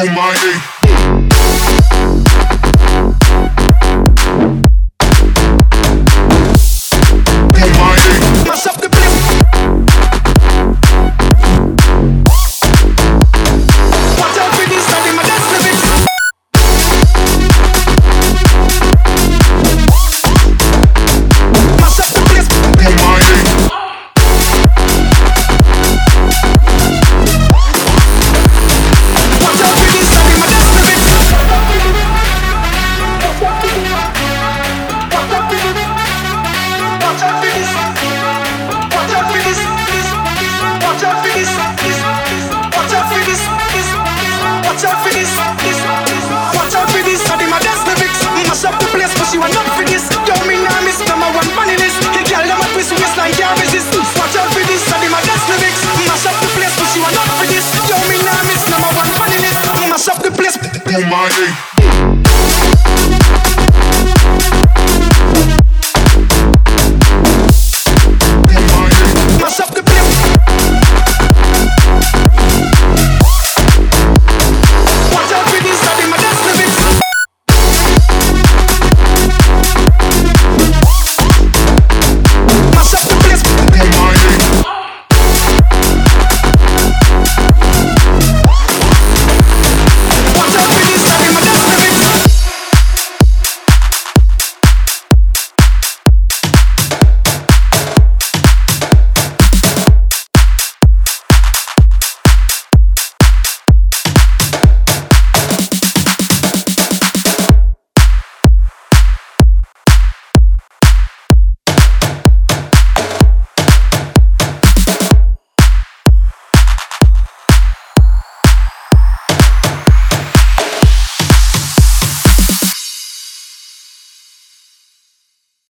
Oh my day. Oh my day.